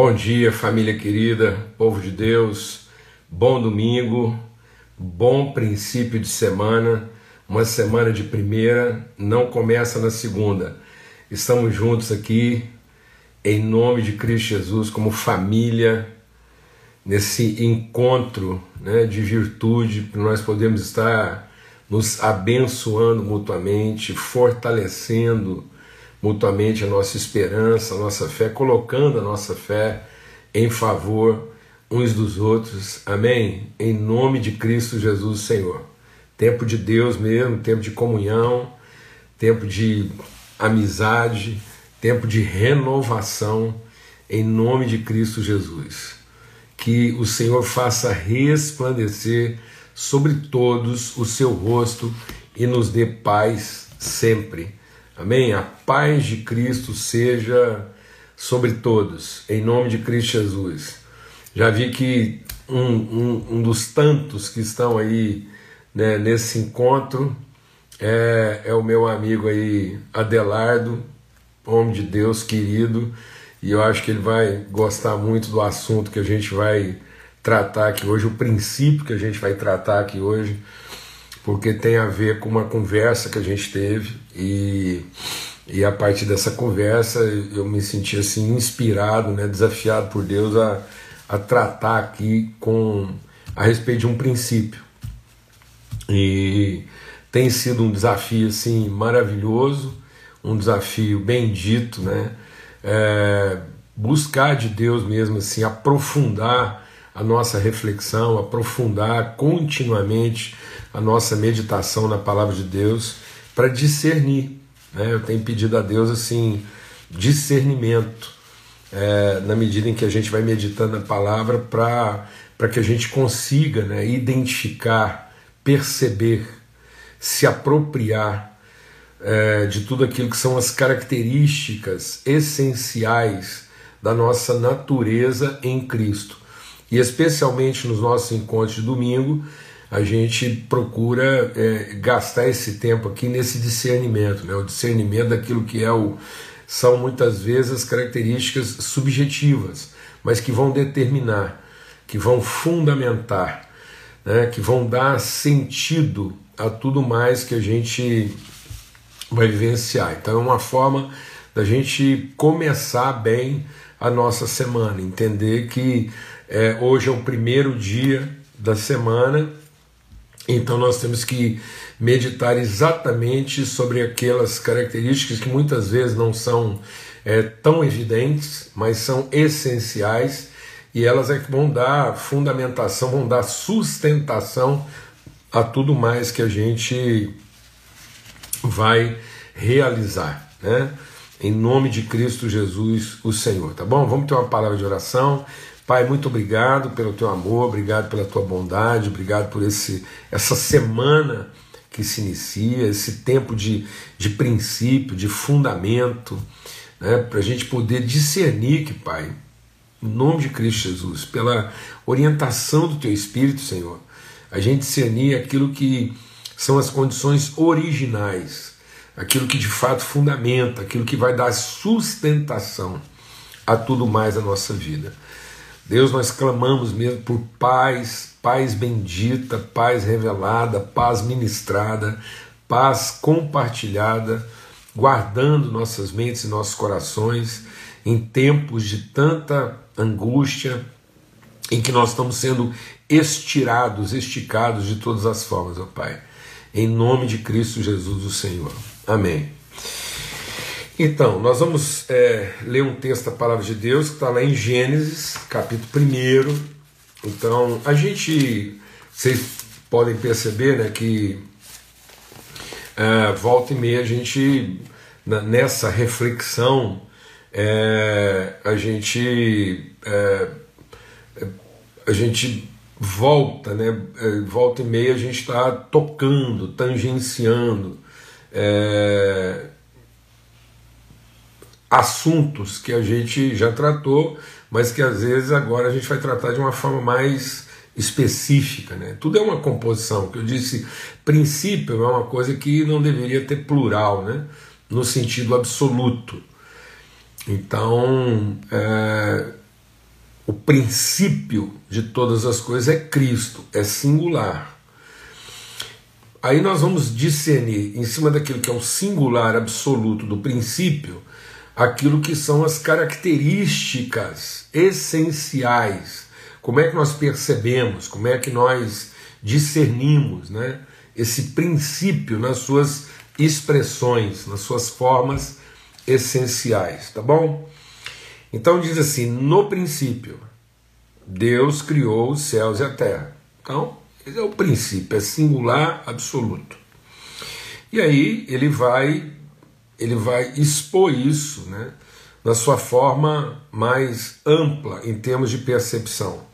Bom dia, família querida, povo de Deus, bom domingo, bom princípio de semana, uma semana de primeira, não começa na segunda. Estamos juntos aqui, em nome de Cristo Jesus, como família, nesse encontro né, de virtude, que nós podemos estar nos abençoando mutuamente, fortalecendo mutuamente a nossa esperança, a nossa fé, colocando a nossa fé em favor uns dos outros. Amém? Em nome de Cristo Jesus, Senhor. Tempo de Deus mesmo, tempo de comunhão, tempo de amizade, tempo de renovação, em nome de Cristo Jesus. Que o Senhor faça resplandecer sobre todos o seu rosto e nos dê paz sempre Amém? A paz de Cristo seja sobre todos, em nome de Cristo Jesus. Já vi que um, um, um dos tantos que estão aí né, nesse encontro é, é o meu amigo aí, Adelardo, homem de Deus querido, e eu acho que ele vai gostar muito do assunto que a gente vai tratar aqui hoje, o princípio que a gente vai tratar aqui hoje porque tem a ver com uma conversa que a gente teve e, e a partir dessa conversa eu me senti assim inspirado, né, desafiado por Deus a, a tratar aqui com a respeito de um princípio. E tem sido um desafio assim maravilhoso, um desafio bendito, né? É, buscar de Deus mesmo assim, aprofundar a nossa reflexão, aprofundar continuamente a nossa meditação na palavra de Deus para discernir. Né? Eu tenho pedido a Deus assim discernimento é, na medida em que a gente vai meditando a palavra para que a gente consiga né, identificar, perceber, se apropriar é, de tudo aquilo que são as características essenciais da nossa natureza em Cristo. E especialmente nos nossos encontros de domingo, a gente procura é, gastar esse tempo aqui nesse discernimento, né? o discernimento daquilo que é o, são muitas vezes as características subjetivas, mas que vão determinar, que vão fundamentar, né? que vão dar sentido a tudo mais que a gente vai vivenciar. Então é uma forma da gente começar bem a nossa semana, entender que é, hoje é o primeiro dia da semana então nós temos que meditar exatamente sobre aquelas características que muitas vezes não são é, tão evidentes, mas são essenciais e elas é que vão dar fundamentação, vão dar sustentação a tudo mais que a gente vai realizar, né? Em nome de Cristo Jesus, o Senhor, tá bom? Vamos ter uma palavra de oração. Pai, muito obrigado pelo teu amor, obrigado pela tua bondade, obrigado por esse, essa semana que se inicia, esse tempo de, de princípio, de fundamento, né, para a gente poder discernir que, Pai, em nome de Cristo Jesus, pela orientação do teu Espírito, Senhor, a gente discernir aquilo que são as condições originais, aquilo que de fato fundamenta, aquilo que vai dar sustentação a tudo mais a nossa vida. Deus, nós clamamos mesmo por paz, paz bendita, paz revelada, paz ministrada, paz compartilhada, guardando nossas mentes e nossos corações em tempos de tanta angústia, em que nós estamos sendo estirados, esticados de todas as formas, ó Pai. Em nome de Cristo Jesus, o Senhor. Amém. Então, nós vamos é, ler um texto da palavra de Deus que está lá em Gênesis, capítulo 1. Então, a gente, vocês podem perceber né, que é, volta e meia a gente, nessa reflexão, é, a gente é, a gente volta, né? É, volta e meia a gente está tocando, tangenciando. É, assuntos que a gente já tratou, mas que às vezes agora a gente vai tratar de uma forma mais específica. Né? Tudo é uma composição, que eu disse, princípio é uma coisa que não deveria ter plural, né? no sentido absoluto. Então, é, o princípio de todas as coisas é Cristo, é singular. Aí nós vamos discernir, em cima daquilo que é o singular absoluto do princípio, aquilo que são as características essenciais. Como é que nós percebemos, como é que nós discernimos né, esse princípio nas suas expressões, nas suas formas essenciais, tá bom? Então diz assim: no princípio, Deus criou os céus e a terra. Então, esse é o princípio, é singular absoluto. E aí ele vai ele vai expor isso, né, na sua forma mais ampla em termos de percepção.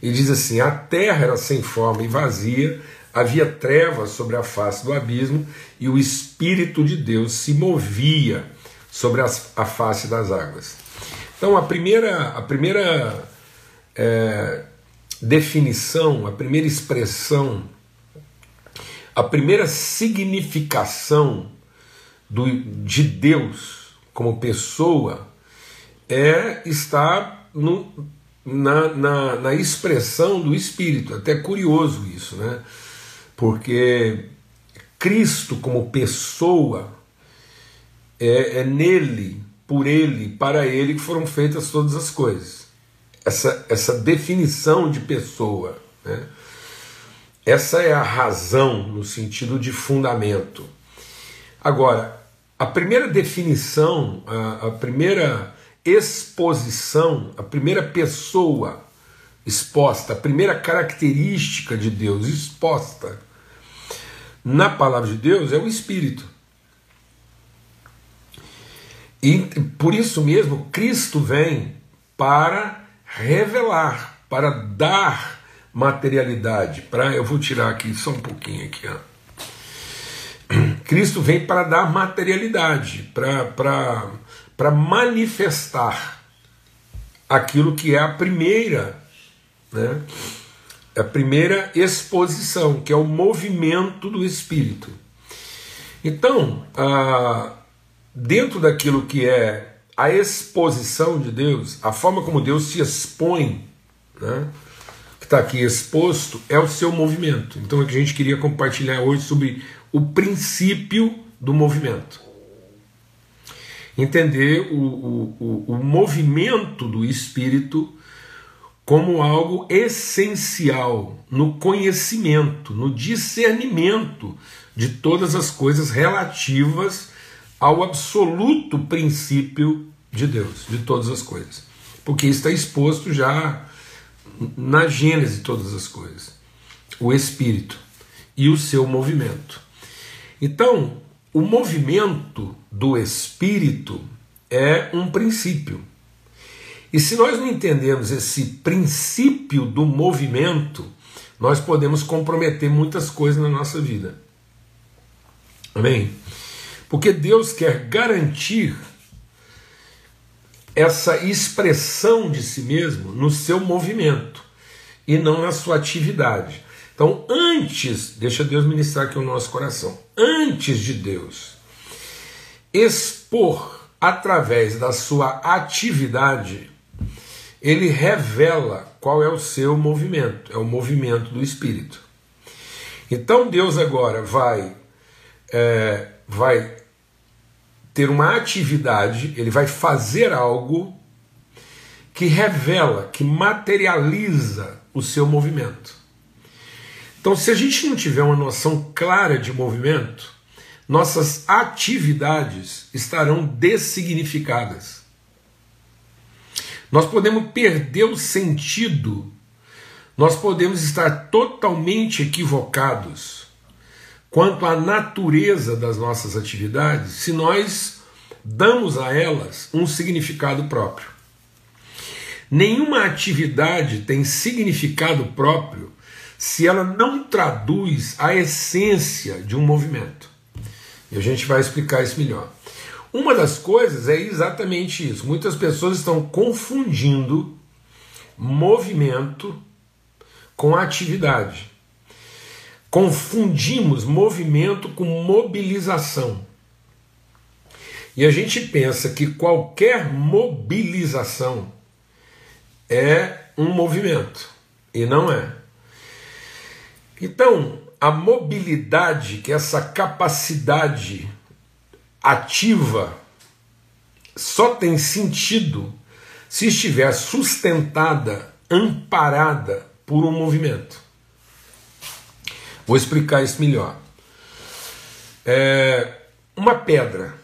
E diz assim: a terra era sem forma e vazia, havia trevas sobre a face do abismo e o Espírito de Deus se movia sobre a face das águas. Então, a primeira, a primeira é, definição, a primeira expressão, a primeira significação do, de Deus como pessoa é estar no, na, na, na expressão do Espírito. Até curioso isso, né? Porque Cristo como pessoa é, é nele por ele, para ele que foram feitas todas as coisas. Essa, essa definição de pessoa, né? essa é a razão no sentido de fundamento. Agora, a primeira definição, a, a primeira exposição, a primeira pessoa exposta, a primeira característica de Deus exposta na palavra de Deus é o Espírito. E por isso mesmo, Cristo vem para revelar, para dar materialidade. Para eu vou tirar aqui só um pouquinho aqui, ó. Cristo vem para dar materialidade, para manifestar aquilo que é a primeira, né? A primeira exposição, que é o movimento do Espírito. Então, a dentro daquilo que é a exposição de Deus, a forma como Deus se expõe, né, que está aqui exposto, é o seu movimento. Então é que a gente queria compartilhar hoje sobre o princípio do movimento. Entender o, o, o, o movimento do Espírito como algo essencial no conhecimento, no discernimento de todas as coisas relativas ao absoluto princípio de Deus, de todas as coisas. Porque está exposto já na gênese de todas as coisas. O Espírito e o seu movimento. Então, o movimento do Espírito é um princípio. E se nós não entendemos esse princípio do movimento, nós podemos comprometer muitas coisas na nossa vida. Amém? Porque Deus quer garantir essa expressão de si mesmo no seu movimento e não na sua atividade. Então, antes, deixa Deus ministrar aqui o nosso coração, antes de Deus expor através da sua atividade, ele revela qual é o seu movimento, é o movimento do Espírito. Então Deus agora vai, é, vai ter uma atividade, ele vai fazer algo que revela, que materializa o seu movimento. Então, se a gente não tiver uma noção clara de movimento, nossas atividades estarão dessignificadas. Nós podemos perder o sentido, nós podemos estar totalmente equivocados quanto à natureza das nossas atividades se nós damos a elas um significado próprio. Nenhuma atividade tem significado próprio se ela não traduz a essência de um movimento. E a gente vai explicar isso melhor. Uma das coisas é exatamente isso. Muitas pessoas estão confundindo movimento com atividade. Confundimos movimento com mobilização. E a gente pensa que qualquer mobilização é um movimento e não é. Então, a mobilidade, que é essa capacidade ativa, só tem sentido se estiver sustentada, amparada por um movimento. Vou explicar isso melhor. É uma pedra.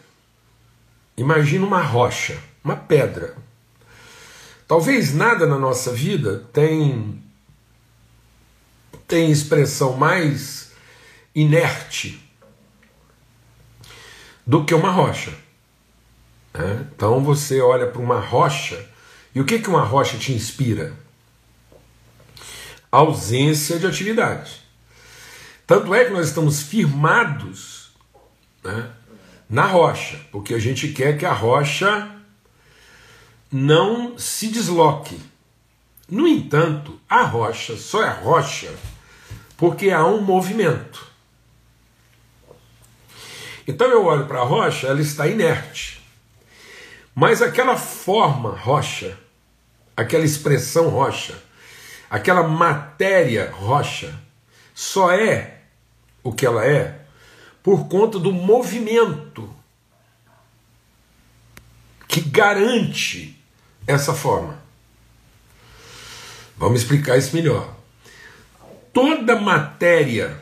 Imagina uma rocha, uma pedra. Talvez nada na nossa vida tem tem expressão mais inerte do que uma rocha. Né? Então você olha para uma rocha e o que, que uma rocha te inspira? Ausência de atividade. Tanto é que nós estamos firmados né, na rocha, porque a gente quer que a rocha não se desloque. No entanto, a rocha só é rocha porque há um movimento. Então eu olho para a rocha, ela está inerte. Mas aquela forma rocha, aquela expressão rocha, aquela matéria rocha, só é o que ela é por conta do movimento que garante essa forma. Vamos explicar isso melhor toda matéria,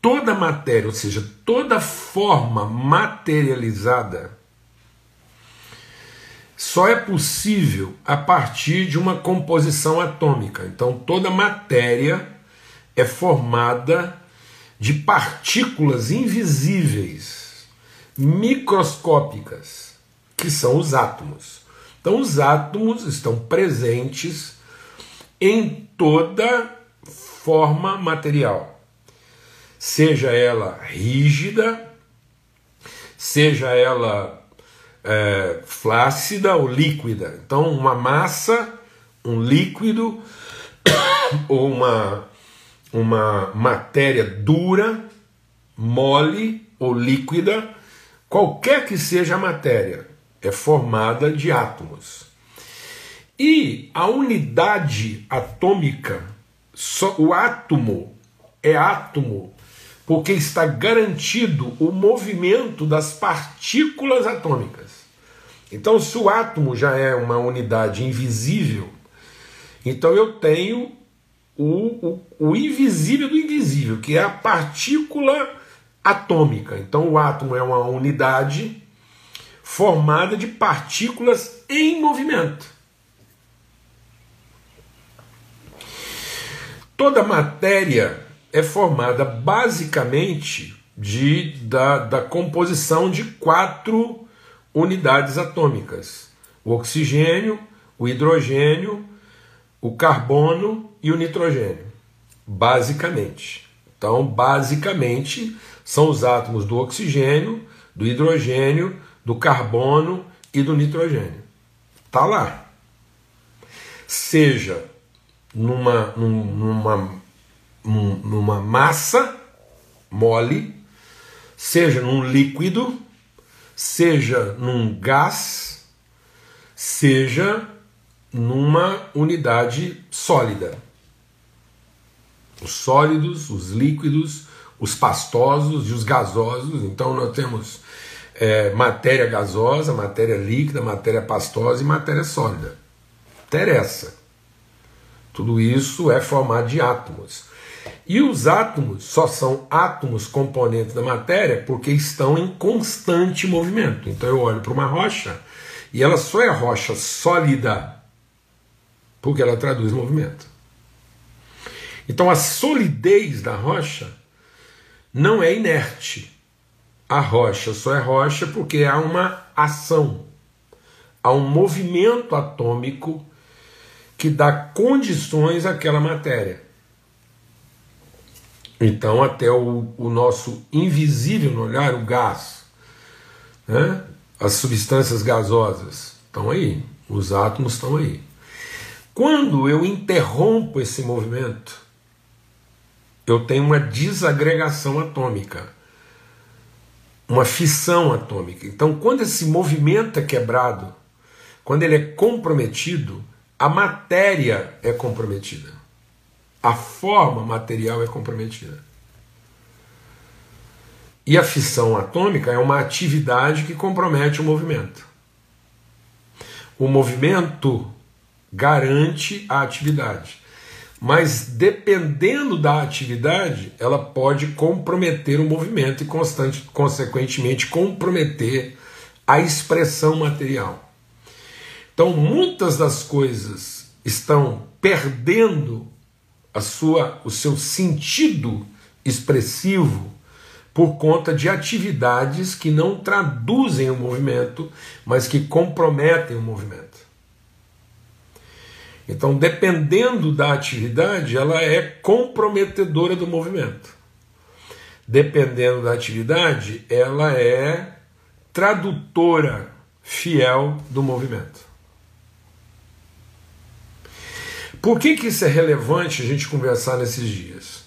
toda matéria, ou seja, toda forma materializada, só é possível a partir de uma composição atômica. Então, toda matéria é formada de partículas invisíveis, microscópicas, que são os átomos. Então, os átomos estão presentes em toda forma material, seja ela rígida, seja ela é, flácida ou líquida. Então, uma massa, um líquido ou uma, uma matéria dura, mole ou líquida, qualquer que seja a matéria, é formada de átomos. E a unidade atômica só, o átomo é átomo porque está garantido o movimento das partículas atômicas. Então, se o átomo já é uma unidade invisível, então eu tenho o, o, o invisível do invisível, que é a partícula atômica. Então, o átomo é uma unidade formada de partículas em movimento. Toda matéria é formada basicamente de, da, da composição de quatro unidades atômicas: o oxigênio, o hidrogênio, o carbono e o nitrogênio. Basicamente. Então, basicamente, são os átomos do oxigênio, do hidrogênio, do carbono e do nitrogênio. Tá lá. Seja numa, numa, numa massa mole, seja num líquido, seja num gás, seja numa unidade sólida. Os sólidos, os líquidos, os pastosos e os gasosos. Então nós temos é, matéria gasosa, matéria líquida, matéria pastosa e matéria sólida. Interessa. Tudo isso é formado de átomos. E os átomos só são átomos componentes da matéria porque estão em constante movimento. Então eu olho para uma rocha e ela só é rocha sólida porque ela traduz movimento. Então a solidez da rocha não é inerte. A rocha só é rocha porque há uma ação, há um movimento atômico que dá condições àquela matéria. Então, até o, o nosso invisível olhar, o gás, né? as substâncias gasosas estão aí, os átomos estão aí. Quando eu interrompo esse movimento, eu tenho uma desagregação atômica, uma fissão atômica. Então, quando esse movimento é quebrado, quando ele é comprometido, a matéria é comprometida. A forma material é comprometida. E a fissão atômica é uma atividade que compromete o movimento. O movimento garante a atividade. Mas dependendo da atividade, ela pode comprometer o movimento e, constante, consequentemente, comprometer a expressão material. Então, muitas das coisas estão perdendo a sua, o seu sentido expressivo por conta de atividades que não traduzem o movimento, mas que comprometem o movimento. Então, dependendo da atividade, ela é comprometedora do movimento. Dependendo da atividade, ela é tradutora fiel do movimento. Por que, que isso é relevante a gente conversar nesses dias?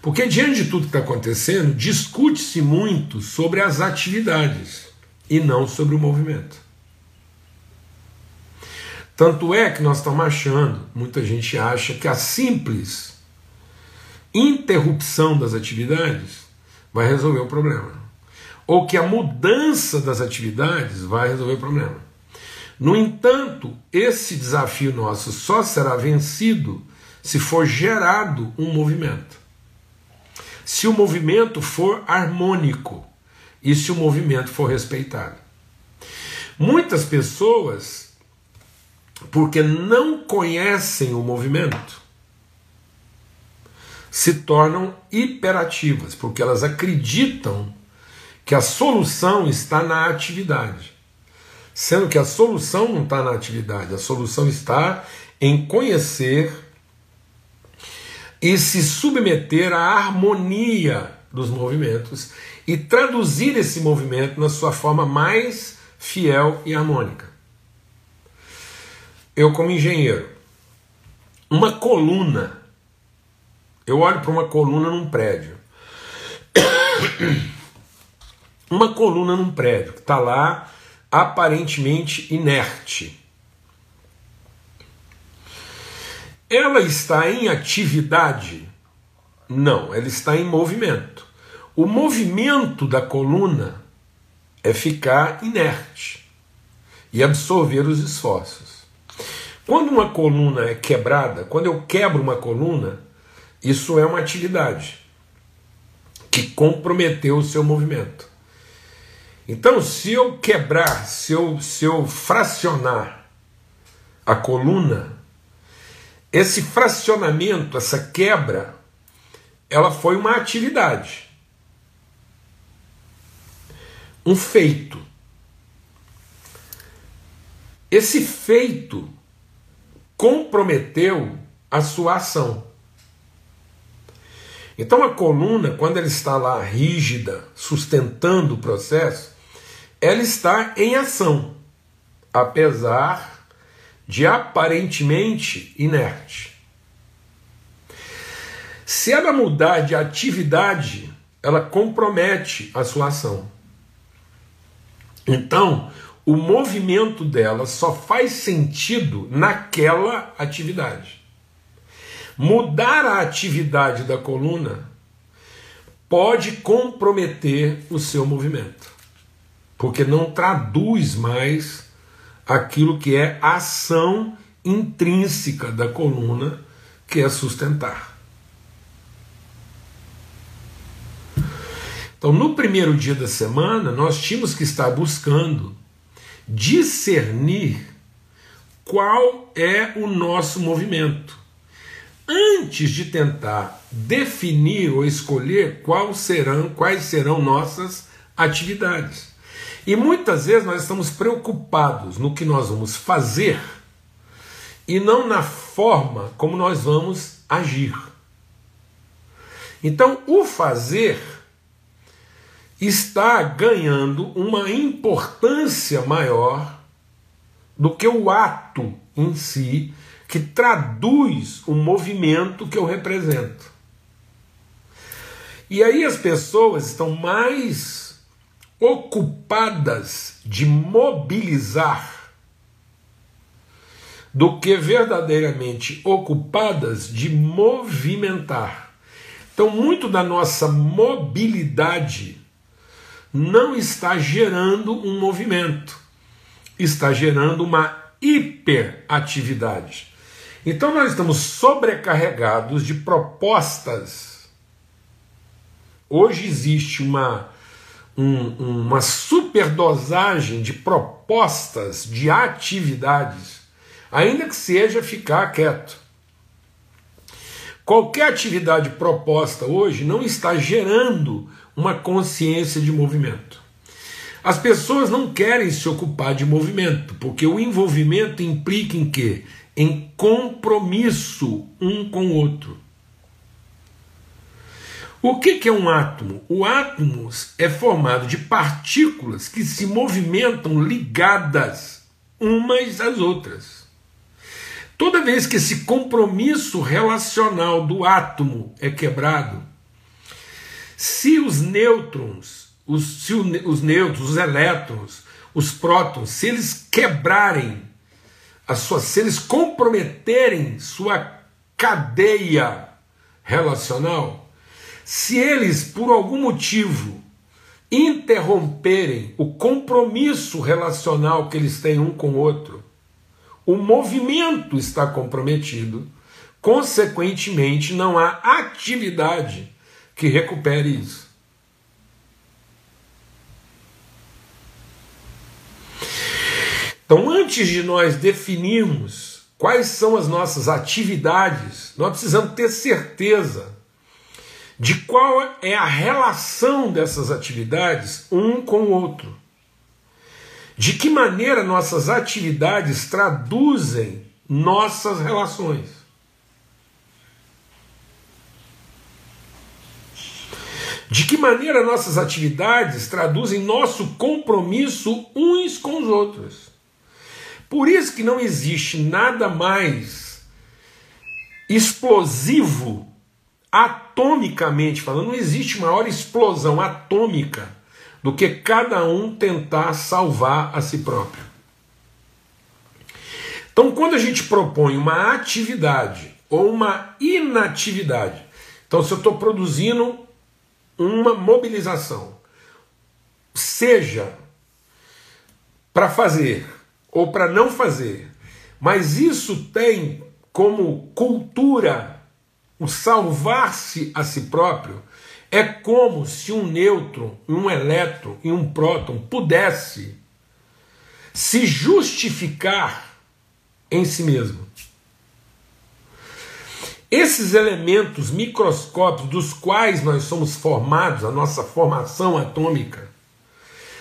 Porque diante de tudo que está acontecendo, discute-se muito sobre as atividades e não sobre o movimento. Tanto é que nós estamos achando, muita gente acha que a simples interrupção das atividades vai resolver o problema. Ou que a mudança das atividades vai resolver o problema. No entanto, esse desafio nosso só será vencido se for gerado um movimento. Se o movimento for harmônico e se o movimento for respeitado. Muitas pessoas porque não conhecem o movimento, se tornam hiperativas, porque elas acreditam que a solução está na atividade. Sendo que a solução não está na atividade, a solução está em conhecer e se submeter à harmonia dos movimentos e traduzir esse movimento na sua forma mais fiel e harmônica eu como engenheiro, uma coluna, eu olho para uma coluna num prédio. Uma coluna num prédio que está lá aparentemente inerte. Ela está em atividade? Não, ela está em movimento. O movimento da coluna é ficar inerte e absorver os esforços. Quando uma coluna é quebrada, quando eu quebro uma coluna, isso é uma atividade que comprometeu o seu movimento. Então, se eu quebrar, se eu, se eu fracionar a coluna, esse fracionamento, essa quebra, ela foi uma atividade, um feito. Esse feito comprometeu a sua ação. Então a coluna, quando ela está lá rígida, sustentando o processo, ela está em ação, apesar de aparentemente inerte. Se ela mudar de atividade, ela compromete a sua ação. Então, o movimento dela só faz sentido naquela atividade. Mudar a atividade da coluna pode comprometer o seu movimento, porque não traduz mais aquilo que é a ação intrínseca da coluna, que é sustentar. Então, no primeiro dia da semana, nós tínhamos que estar buscando discernir qual é o nosso movimento, antes de tentar definir ou escolher quais serão, quais serão nossas atividades. E muitas vezes nós estamos preocupados no que nós vamos fazer e não na forma como nós vamos agir. Então, o fazer está ganhando uma importância maior do que o ato em si, que traduz o movimento que eu represento. E aí as pessoas estão mais ocupadas de mobilizar do que verdadeiramente ocupadas de movimentar. Então, muito da nossa mobilidade não está gerando um movimento, está gerando uma hiperatividade. Então, nós estamos sobrecarregados de propostas. Hoje existe uma, um, uma superdosagem de propostas, de atividades ainda que seja ficar quieto. Qualquer atividade proposta hoje não está gerando uma consciência de movimento. As pessoas não querem se ocupar de movimento, porque o envolvimento implica em quê? Em compromisso um com o outro. O que é um átomo? O átomo é formado de partículas que se movimentam ligadas umas às outras. Toda vez que esse compromisso relacional do átomo é quebrado, se os nêutrons, os, se os nêutrons, os elétrons, os prótons, se eles quebrarem a sua, se eles comprometerem sua cadeia relacional, se eles por algum motivo interromperem o compromisso relacional que eles têm um com o outro, o movimento está comprometido, consequentemente, não há atividade que recupere isso. Então, antes de nós definirmos quais são as nossas atividades, nós precisamos ter certeza de qual é a relação dessas atividades um com o outro. De que maneira nossas atividades traduzem nossas relações? De que maneira nossas atividades traduzem nosso compromisso uns com os outros? Por isso que não existe nada mais explosivo, atomicamente falando, não existe maior explosão atômica do que cada um tentar salvar a si próprio. Então, quando a gente propõe uma atividade ou uma inatividade, então se eu estou produzindo uma mobilização, seja para fazer ou para não fazer, mas isso tem como cultura o salvar-se a si próprio, é como se um nêutron, um elétron e um próton pudesse se justificar em si mesmo. Esses elementos microscópicos dos quais nós somos formados, a nossa formação atômica,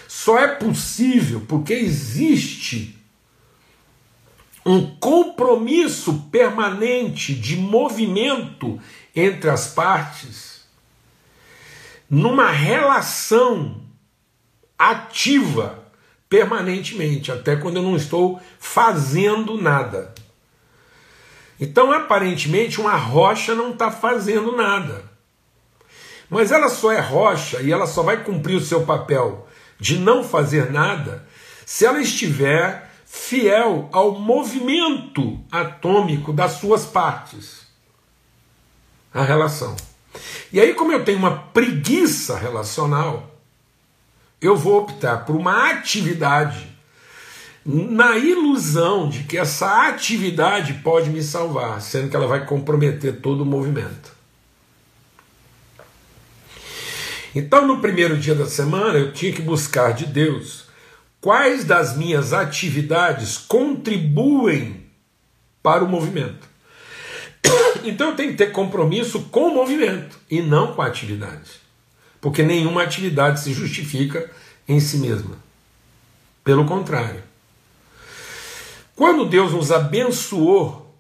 só é possível porque existe um compromisso permanente de movimento entre as partes numa relação ativa permanentemente, até quando eu não estou fazendo nada. Então, aparentemente, uma rocha não está fazendo nada. Mas ela só é rocha e ela só vai cumprir o seu papel de não fazer nada se ela estiver fiel ao movimento atômico das suas partes. A relação. E aí, como eu tenho uma preguiça relacional, eu vou optar por uma atividade na ilusão de que essa atividade pode me salvar, sendo que ela vai comprometer todo o movimento. Então, no primeiro dia da semana, eu tinha que buscar de Deus quais das minhas atividades contribuem para o movimento. Então eu tenho que ter compromisso com o movimento e não com a atividade. Porque nenhuma atividade se justifica em si mesma. Pelo contrário. Quando Deus nos abençoou,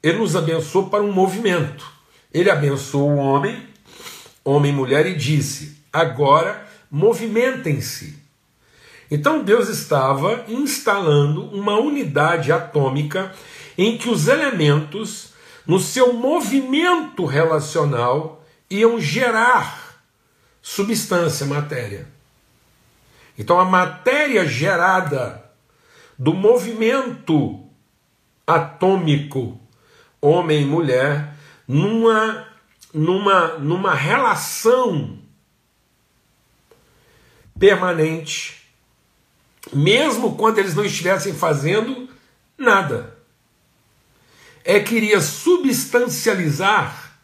Ele nos abençoou para um movimento. Ele abençoou o homem, homem e mulher, e disse: agora movimentem-se. Então Deus estava instalando uma unidade atômica em que os elementos no seu movimento relacional, iam gerar substância, matéria. Então a matéria gerada do movimento atômico, homem e mulher, numa, numa, numa relação permanente, mesmo quando eles não estivessem fazendo nada. É queria substancializar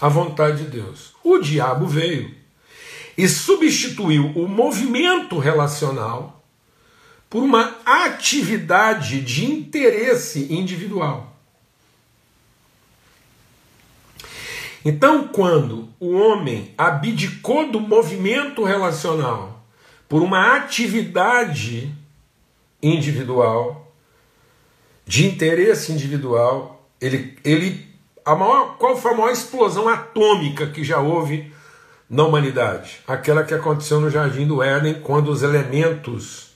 a vontade de Deus. O diabo veio e substituiu o movimento relacional por uma atividade de interesse individual. Então, quando o homem abdicou do movimento relacional por uma atividade individual, de interesse individual, ele, ele a maior, qual foi a maior explosão atômica que já houve na humanidade? Aquela que aconteceu no Jardim do Éden, quando os elementos,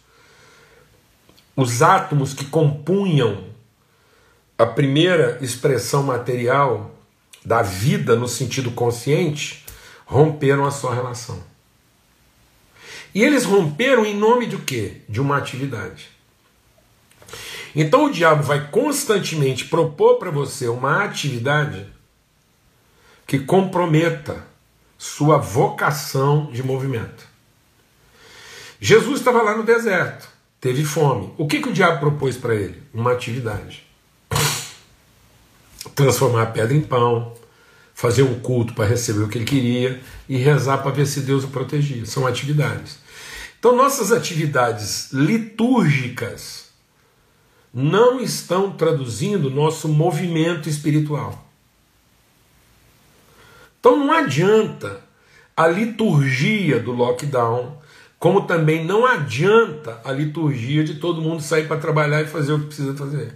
os átomos que compunham a primeira expressão material da vida no sentido consciente, romperam a sua relação. E eles romperam em nome de quê? De uma atividade. Então o diabo vai constantemente propor para você uma atividade que comprometa sua vocação de movimento. Jesus estava lá no deserto, teve fome. O que, que o diabo propôs para ele? Uma atividade. Transformar a pedra em pão, fazer um culto para receber o que ele queria e rezar para ver se Deus o protegia. São atividades. Então, nossas atividades litúrgicas não estão traduzindo nosso movimento espiritual. Então não adianta a liturgia do lockdown, como também não adianta a liturgia de todo mundo sair para trabalhar e fazer o que precisa fazer.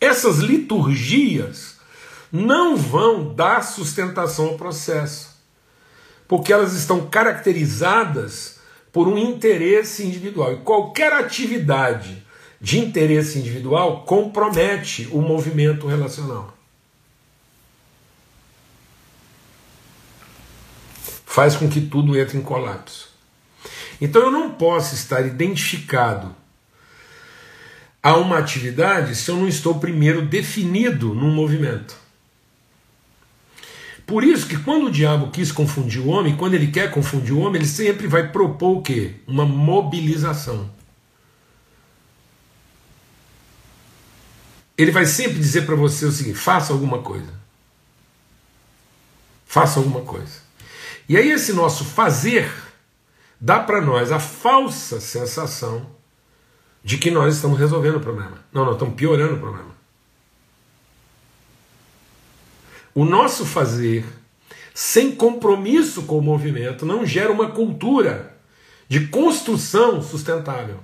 Essas liturgias não vão dar sustentação ao processo, porque elas estão caracterizadas por um interesse individual. E qualquer atividade de interesse individual compromete o movimento relacional. faz com que tudo entre em colapso. Então eu não posso estar identificado a uma atividade se eu não estou primeiro definido num movimento. Por isso que quando o diabo quis confundir o homem, quando ele quer confundir o homem, ele sempre vai propor o quê? Uma mobilização. Ele vai sempre dizer para você o seguinte: faça alguma coisa. Faça alguma coisa. E aí, esse nosso fazer dá para nós a falsa sensação de que nós estamos resolvendo o problema. Não, nós estamos piorando o problema. O nosso fazer, sem compromisso com o movimento, não gera uma cultura de construção sustentável.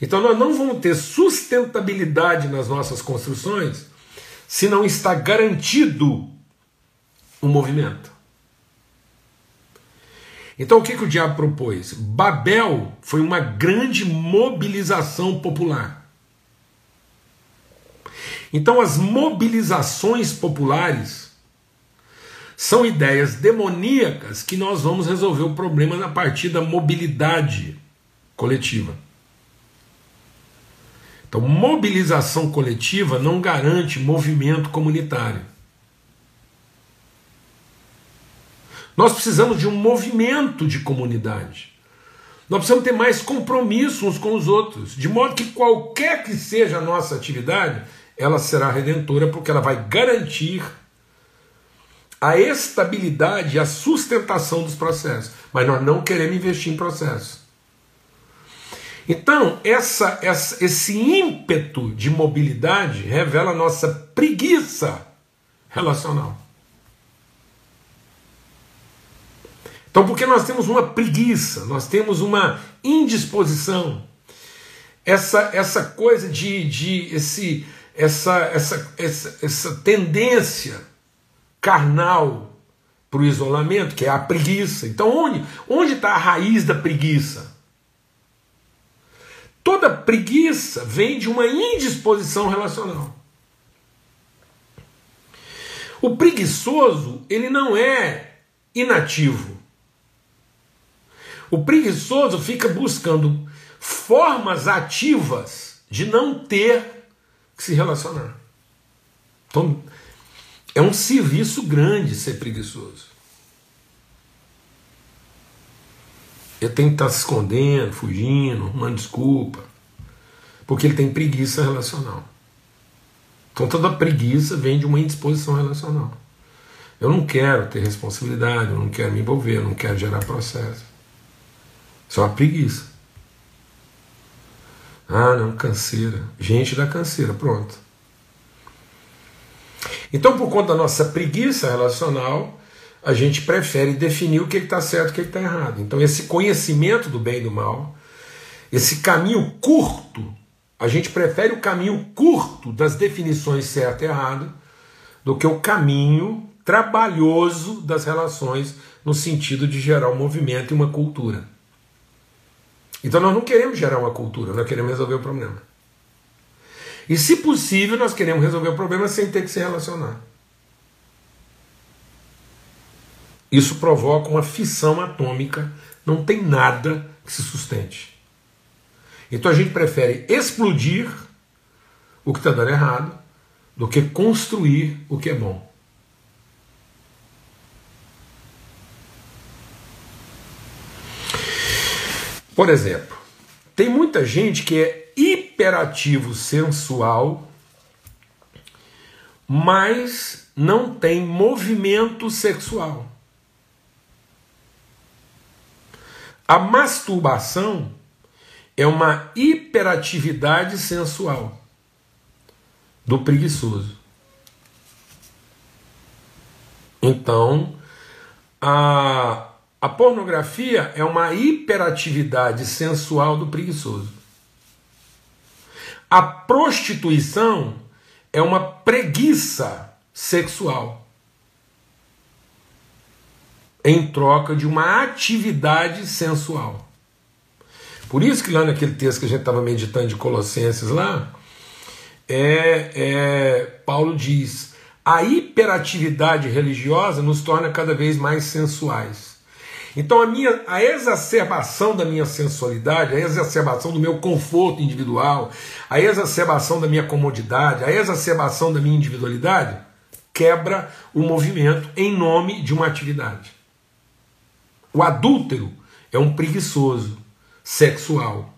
Então, nós não vamos ter sustentabilidade nas nossas construções se não está garantido o movimento. Então o que, que o diabo propôs? Babel foi uma grande mobilização popular. Então as mobilizações populares são ideias demoníacas que nós vamos resolver o problema na partir da mobilidade coletiva. Então, mobilização coletiva não garante movimento comunitário. Nós precisamos de um movimento de comunidade. Nós precisamos ter mais compromisso uns com os outros, de modo que qualquer que seja a nossa atividade, ela será redentora, porque ela vai garantir a estabilidade a sustentação dos processos. Mas nós não queremos investir em processos. Então, essa, essa, esse ímpeto de mobilidade revela a nossa preguiça relacional. Então, porque nós temos uma preguiça, nós temos uma indisposição, essa, essa coisa de, de esse, essa, essa, essa, essa tendência carnal para o isolamento, que é a preguiça. Então, onde onde está a raiz da preguiça? Toda preguiça vem de uma indisposição relacional. O preguiçoso, ele não é inativo. O preguiçoso fica buscando formas ativas de não ter que se relacionar. Então, é um serviço grande ser preguiçoso. Ele tem que estar se escondendo, fugindo, arrumando desculpa, porque ele tem preguiça relacional. Então toda preguiça vem de uma indisposição relacional. Eu não quero ter responsabilidade, eu não quero me envolver, eu não quero gerar processo. Isso é uma preguiça. Ah, não, canseira. Gente da canseira, pronto. Então, por conta da nossa preguiça relacional, a gente prefere definir o que está certo e o que está errado. Então, esse conhecimento do bem e do mal, esse caminho curto, a gente prefere o caminho curto das definições certo e errado do que o caminho trabalhoso das relações no sentido de gerar um movimento e uma cultura. Então nós não queremos gerar uma cultura, nós queremos resolver o problema. E se possível, nós queremos resolver o problema sem ter que se relacionar. Isso provoca uma fissão atômica, não tem nada que se sustente. Então a gente prefere explodir o que está dando errado do que construir o que é bom. Por exemplo, tem muita gente que é hiperativo sensual, mas não tem movimento sexual. A masturbação é uma hiperatividade sensual do preguiçoso. Então, a a pornografia é uma hiperatividade sensual do preguiçoso. A prostituição é uma preguiça sexual em troca de uma atividade sensual. Por isso que lá naquele texto que a gente estava meditando de Colossenses lá, é, é, Paulo diz: a hiperatividade religiosa nos torna cada vez mais sensuais. Então a minha a exacerbação da minha sensualidade, a exacerbação do meu conforto individual, a exacerbação da minha comodidade, a exacerbação da minha individualidade quebra o movimento em nome de uma atividade. O adúltero é um preguiçoso sexual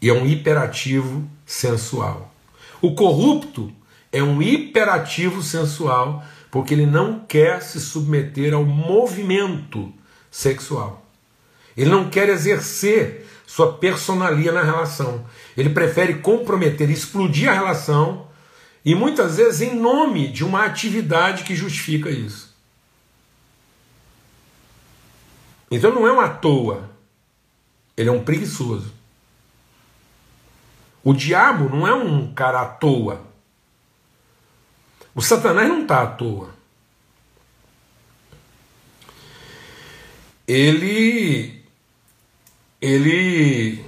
e é um hiperativo sensual. O corrupto é um hiperativo sensual porque ele não quer se submeter ao movimento sexual. Ele não quer exercer sua personalia na relação. Ele prefere comprometer, explodir a relação e muitas vezes em nome de uma atividade que justifica isso. Então não é uma toa. Ele é um preguiçoso. O diabo não é um cara à toa. O Satanás não está à toa. Ele, ele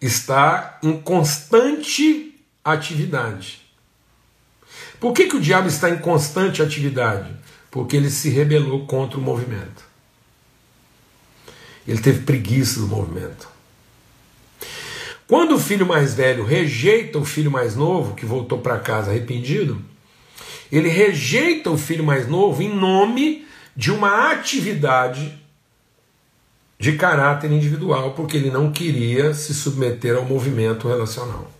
está em constante atividade. Por que, que o diabo está em constante atividade? Porque ele se rebelou contra o movimento. Ele teve preguiça do movimento. Quando o filho mais velho rejeita o filho mais novo, que voltou para casa arrependido, ele rejeita o filho mais novo em nome de uma atividade de caráter individual, porque ele não queria se submeter ao movimento relacional.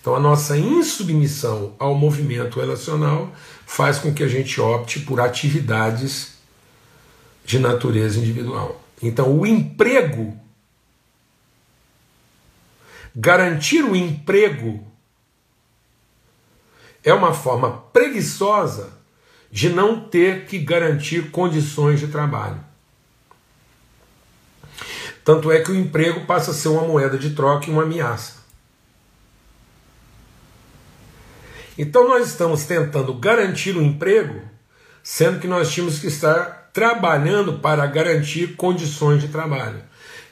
Então, a nossa insubmissão ao movimento relacional faz com que a gente opte por atividades de natureza individual. Então, o emprego, garantir o emprego é uma forma preguiçosa de não ter que garantir condições de trabalho. Tanto é que o emprego passa a ser uma moeda de troca e uma ameaça. Então nós estamos tentando garantir o emprego, sendo que nós tínhamos que estar trabalhando para garantir condições de trabalho.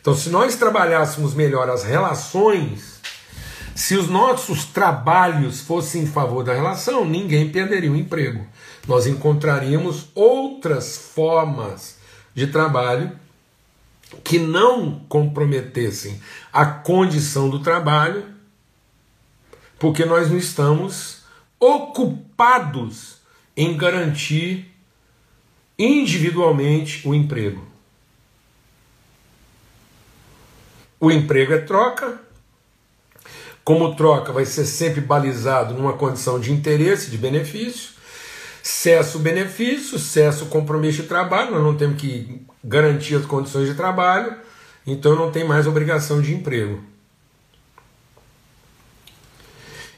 Então, se nós trabalhássemos melhor as relações se os nossos trabalhos fossem em favor da relação, ninguém perderia o emprego. Nós encontraríamos outras formas de trabalho que não comprometessem a condição do trabalho Porque nós não estamos ocupados em garantir individualmente o emprego. O emprego é troca. Como troca, vai ser sempre balizado numa condição de interesse, de benefício. Cesso benefício, cesso compromisso de trabalho. Nós não temos que garantir as condições de trabalho, então não tem mais obrigação de emprego.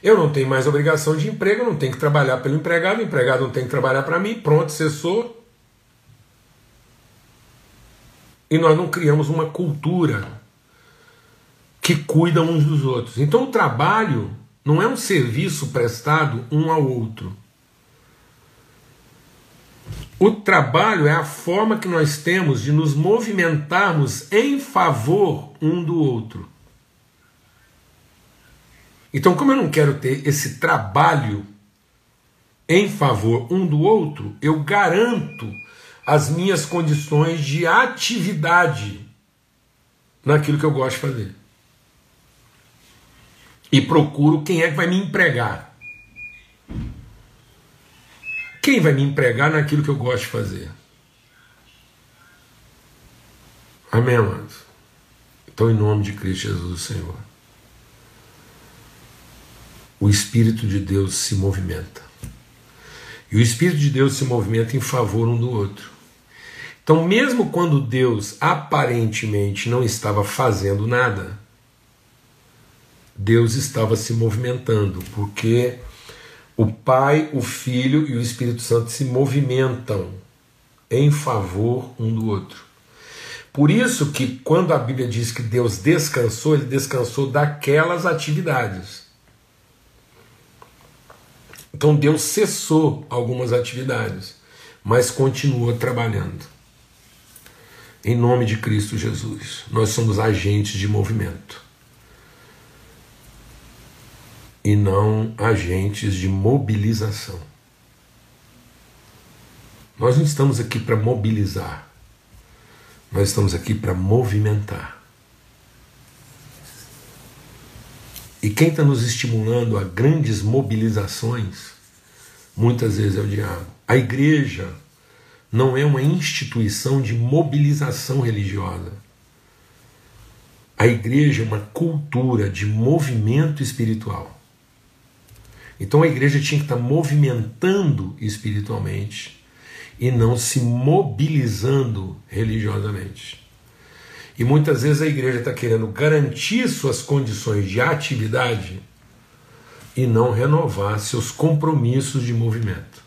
Eu não tenho mais obrigação de emprego, não tenho que trabalhar pelo empregado, o empregado não tem que trabalhar para mim, pronto, cessou. E nós não criamos uma cultura que cuidam uns dos outros. Então o trabalho não é um serviço prestado um ao outro. O trabalho é a forma que nós temos de nos movimentarmos em favor um do outro. Então, como eu não quero ter esse trabalho em favor um do outro, eu garanto as minhas condições de atividade naquilo que eu gosto de fazer e procuro quem é que vai me empregar. Quem vai me empregar naquilo que eu gosto de fazer? Amém, amados? Então, em nome de Cristo Jesus, o Senhor, o Espírito de Deus se movimenta. E o Espírito de Deus se movimenta em favor um do outro. Então, mesmo quando Deus aparentemente não estava fazendo nada, Deus estava se movimentando, porque o Pai, o Filho e o Espírito Santo se movimentam em favor um do outro. Por isso que quando a Bíblia diz que Deus descansou, ele descansou daquelas atividades. Então Deus cessou algumas atividades, mas continua trabalhando. Em nome de Cristo Jesus, nós somos agentes de movimento. E não agentes de mobilização. Nós não estamos aqui para mobilizar, nós estamos aqui para movimentar. E quem está nos estimulando a grandes mobilizações, muitas vezes é o diabo. A igreja não é uma instituição de mobilização religiosa. A igreja é uma cultura de movimento espiritual. Então a igreja tinha que estar movimentando espiritualmente e não se mobilizando religiosamente. E muitas vezes a igreja está querendo garantir suas condições de atividade e não renovar seus compromissos de movimento.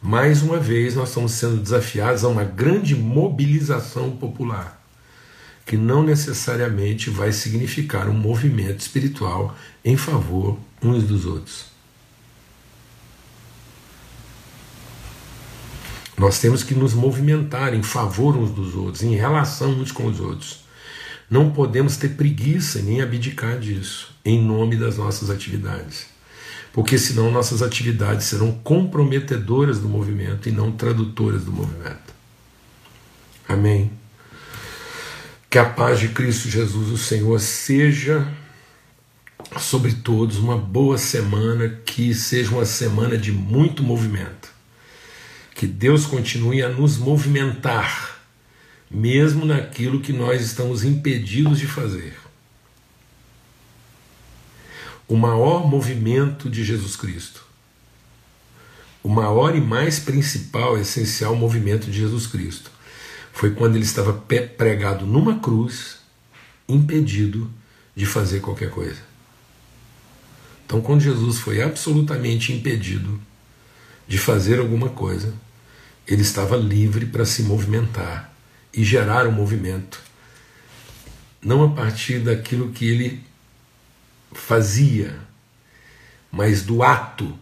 Mais uma vez, nós estamos sendo desafiados a uma grande mobilização popular que não necessariamente vai significar um movimento espiritual em favor uns dos outros. Nós temos que nos movimentar em favor uns dos outros, em relação uns com os outros. Não podemos ter preguiça nem abdicar disso, em nome das nossas atividades. Porque senão nossas atividades serão comprometedoras do movimento e não tradutoras do movimento. Amém. Que a paz de Cristo Jesus, o Senhor, seja sobre todos uma boa semana, que seja uma semana de muito movimento. Que Deus continue a nos movimentar, mesmo naquilo que nós estamos impedidos de fazer. O maior movimento de Jesus Cristo, o maior e mais principal, essencial movimento de Jesus Cristo foi quando ele estava pregado numa cruz, impedido de fazer qualquer coisa. Então, quando Jesus foi absolutamente impedido de fazer alguma coisa, ele estava livre para se movimentar e gerar um movimento, não a partir daquilo que ele fazia, mas do ato.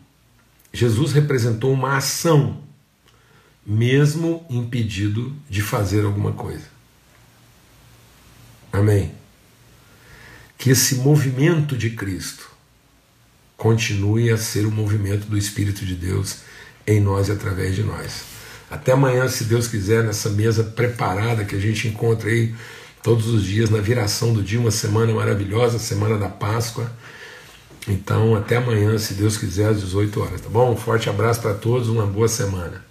Jesus representou uma ação mesmo impedido de fazer alguma coisa. Amém. Que esse movimento de Cristo continue a ser o movimento do Espírito de Deus em nós e através de nós. Até amanhã, se Deus quiser, nessa mesa preparada que a gente encontra aí todos os dias, na viração do dia, uma semana maravilhosa, semana da Páscoa. Então, até amanhã, se Deus quiser, às 18 horas, tá bom? Um forte abraço para todos, uma boa semana.